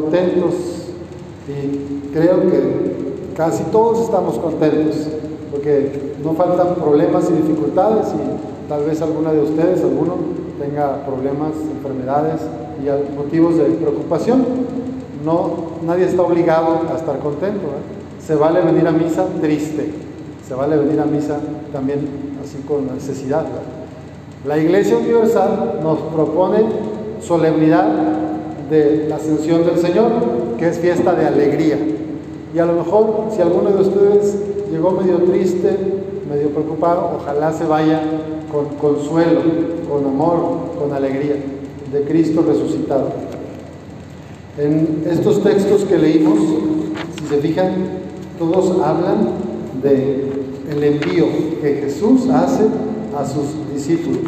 contentos y creo que casi todos estamos contentos porque no faltan problemas y dificultades y tal vez alguna de ustedes, alguno, tenga problemas, enfermedades y motivos de preocupación. No, nadie está obligado a estar contento. Se vale venir a misa triste, se vale venir a misa también así con necesidad. La Iglesia Universal nos propone solemnidad de la ascensión del Señor, que es fiesta de alegría. Y a lo mejor si alguno de ustedes llegó medio triste, medio preocupado, ojalá se vaya con consuelo, con amor, con alegría de Cristo resucitado. En estos textos que leímos, si se fijan, todos hablan de el envío que Jesús hace a sus discípulos.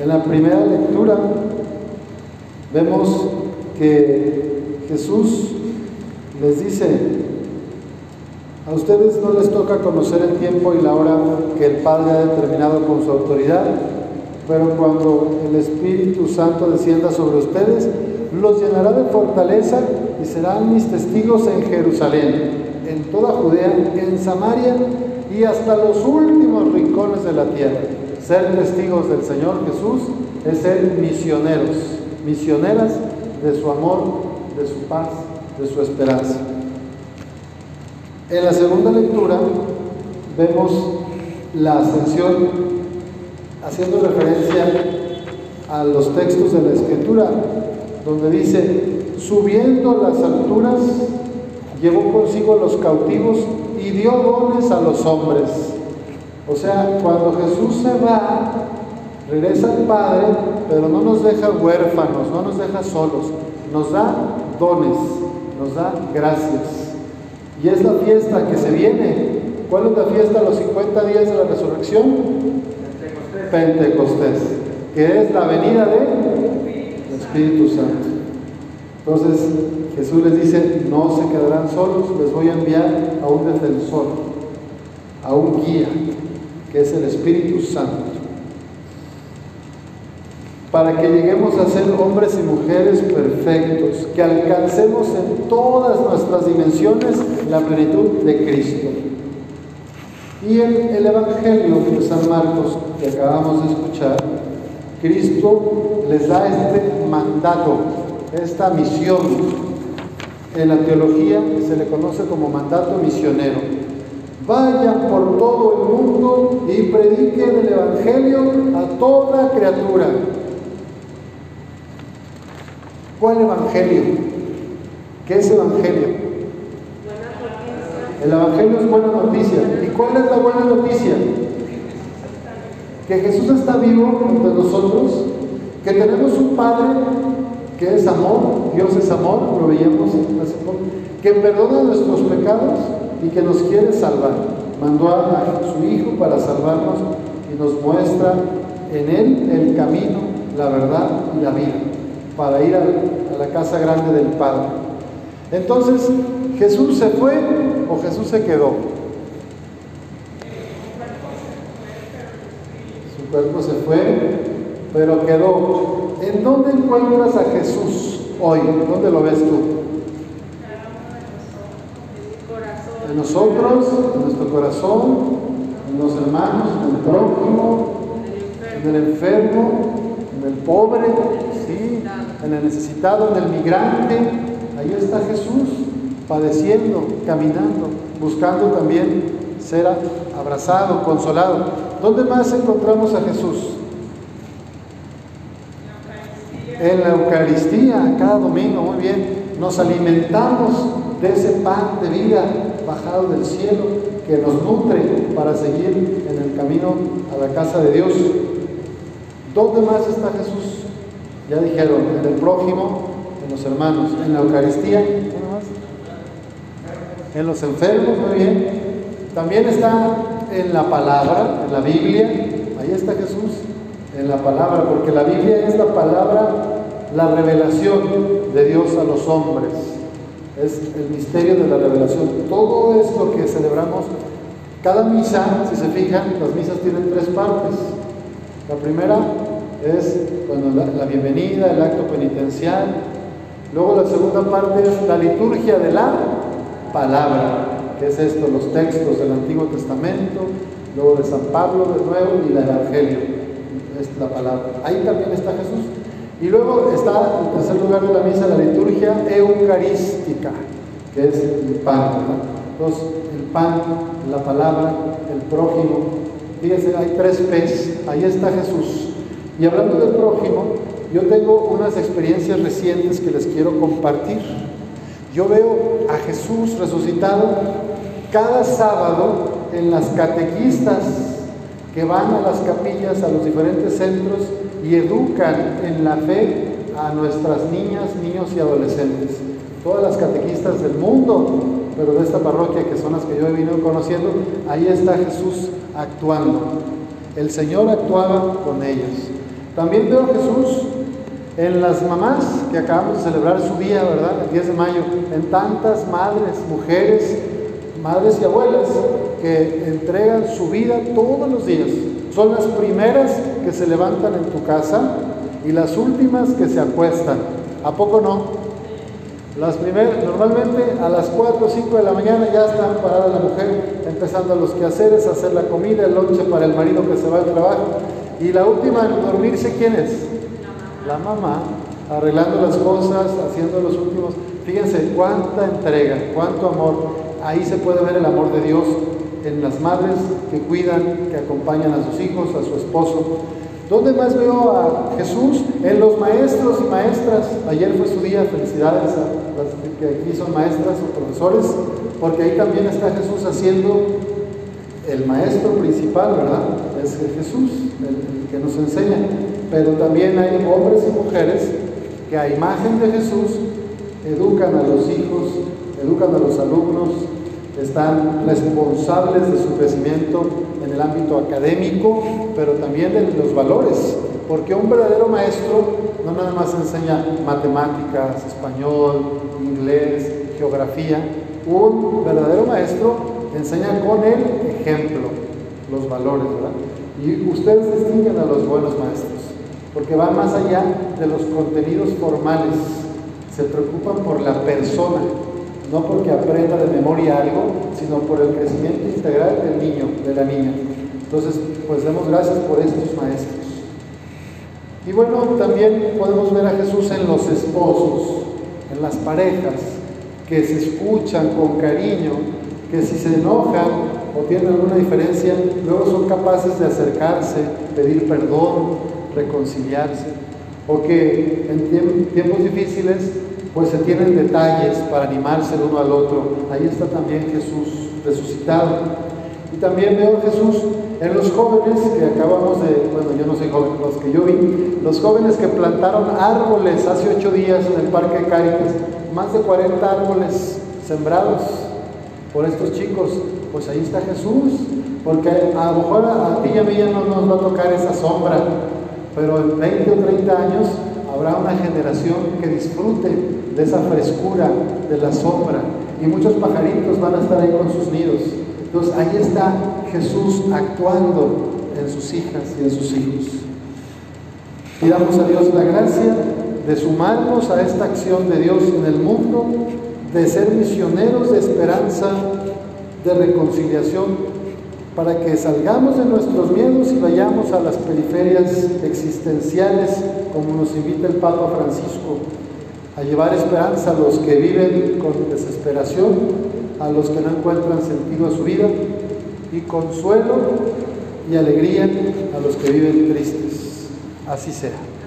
En la primera lectura vemos que Jesús les dice, a ustedes no les toca conocer el tiempo y la hora que el Padre ha determinado con su autoridad, pero cuando el Espíritu Santo descienda sobre ustedes, los llenará de fortaleza y serán mis testigos en Jerusalén, en toda Judea, en Samaria y hasta los últimos rincones de la tierra. Ser testigos del Señor Jesús es ser misioneros, misioneras de su amor, de su paz, de su esperanza. En la segunda lectura vemos la ascensión haciendo referencia a los textos de la Escritura, donde dice, subiendo las alturas, llevó consigo los cautivos y dio dones a los hombres. O sea, cuando Jesús se va, regresa al Padre, pero no nos deja huérfanos, no nos deja solos, nos da dones, nos da gracias. Y es la fiesta que se viene. ¿Cuál es la fiesta? Los 50 días de la resurrección. Pentecostés, que es la venida del Espíritu Santo. Entonces Jesús les dice, no se quedarán solos, les voy a enviar a un defensor, a un guía, que es el Espíritu Santo, para que lleguemos a ser hombres y mujeres perfectos, que alcancemos en todas nuestras dimensiones la plenitud de Cristo. Y en el Evangelio de San Marcos que acabamos de escuchar, Cristo les da este mandato, esta misión. En la teología se le conoce como mandato misionero. Vayan por todo el mundo y prediquen el Evangelio a toda criatura. ¿Cuál Evangelio? ¿Qué es Evangelio? El Evangelio es buena noticia. ¿Y cuál es la buena noticia? Que Jesús está vivo entre nosotros, que tenemos un Padre que es amor, Dios es amor, lo veíamos hace poco, que perdona nuestros pecados y que nos quiere salvar. Mandó a su Hijo para salvarnos y nos muestra en Él el camino, la verdad y la vida, para ir a, la casa grande del Padre. Entonces, ¿Jesús se fue o Jesús se quedó? Su cuerpo se fue, pero quedó. ¿En dónde encuentras a Jesús hoy? ¿Dónde lo ves tú? En nosotros, en nuestro corazón, en los hermanos, en el prójimo, en el enfermo, en el pobre. En el necesitado, en el migrante. Ahí está Jesús padeciendo, caminando, buscando también ser abrazado, consolado. ¿Dónde más encontramos a Jesús? En la Eucaristía, cada domingo, muy bien. Nos alimentamos de ese pan de vida bajado del cielo que nos nutre para seguir en el camino a la casa de Dios. ¿Dónde más está Jesús? Ya dijeron, en el prójimo, en los hermanos, en la Eucaristía, en los enfermos, muy bien. También está en la palabra, en la Biblia. Ahí está Jesús, en la palabra, porque la Biblia es la palabra, la revelación de Dios a los hombres. Es el misterio de la revelación. Todo esto que celebramos, cada misa, si se fijan, las misas tienen tres partes. La primera es bueno, la, bienvenida, el acto penitencial, Luego la segunda parte es la liturgia de la palabra, que es esto, los textos del Antiguo Testamento, luego de San Pablo de nuevo y el Evangelio, es la palabra. Ahí también está Jesús. Y luego está en tercer lugar de la misa la liturgia eucarística, que es el pan. Entonces, el pan, la palabra, el prójimo. Fíjense, hay tres P's. Ahí está Jesús. Y hablando del prójimo, yo tengo unas experiencias recientes que les quiero compartir. Yo veo a Jesús resucitado cada sábado en las catequistas que van a las capillas, a los diferentes centros y educan en la fe a nuestras niñas, niños y adolescentes. Todas las catequistas del mundo, pero de esta parroquia que son las que yo he venido conociendo, ahí está Jesús actuando. El Señor actuaba con ellos. También veo a Jesús en las mamás que acabamos de celebrar su día, ¿verdad? El 10 de mayo, en tantas madres, mujeres, madres y abuelas que entregan su vida todos los días. Son las primeras que se levantan en tu casa y las últimas que se acuestan. ¿A poco no? Las primeras, normalmente a las 4 o 5 de la mañana ya están paradas la mujer, empezando los quehaceres, hacer la comida, el lonche para el marido que se va al trabajo. Y la última en dormirse, ¿quién es? La mamá, arreglando las cosas, haciendo los últimos. Fíjense cuánta entrega, cuánto amor. Ahí se puede ver el amor de Dios en las madres que cuidan, que acompañan a sus hijos, a su esposo. ¿Dónde más veo a Jesús? En los maestros y maestras. Ayer fue su día, felicidades a las que aquí son maestras o profesores, porque ahí también está Jesús haciendo el maestro principal, ¿verdad? Es Jesús, el, que nos enseña. Pero también hay hombres y mujeres que a imagen de Jesús educan a los hijos, educan a los alumnos, están responsables de su crecimiento en el ámbito académico, pero también en los valores, porque un verdadero maestro no nada más enseña matemáticas, español, inglés, geografía, un verdadero maestro enseña con el ejemplo los valores, ¿verdad? Y ustedes distinguen a los buenos maestros, porque van más allá de los contenidos formales, se preocupan por la persona, no porque aprenda de memoria algo, sino por el crecimiento integral del niño, de la niña. Entonces, pues demos gracias por estos maestros. Y bueno, también podemos ver a Jesús en los esposos, en las parejas, que se escuchan con cariño, que si se enojan o tienen alguna diferencia, luego son capaces de acercarse, pedir perdón, reconciliarse, o que en tiempos difíciles pues se tienen detalles para animarse el uno al otro. Ahí está también Jesús resucitado. Y también veo Jesús en los jóvenes que acabamos de, bueno, yo no soy joven, los que yo vi, los jóvenes que plantaron árboles hace ocho días en el Parque Cáritas, más de 40 árboles sembrados por estos chicos, pues ahí está Jesús, porque a lo mejor a, ti y a mí ya no nos va a tocar esa sombra, pero en 20 o 30 años habrá una generación que disfrute de esa frescura, de la sombra, y muchos pajaritos van a estar ahí con sus nidos. Entonces ahí está Jesús actuando en sus hijas y en sus hijos. Pidamos a Dios la gracia de sumarnos a esta acción de Dios en el mundo, de ser misioneros de esperanza, de reconciliación, para que salgamos de nuestros miedos y vayamos a las periferias existenciales, como nos invita el Papa Francisco, a llevar esperanza a los que viven con desesperación a los que no encuentran sentido a su vida y consuelo y alegría a los que viven tristes. Así sea.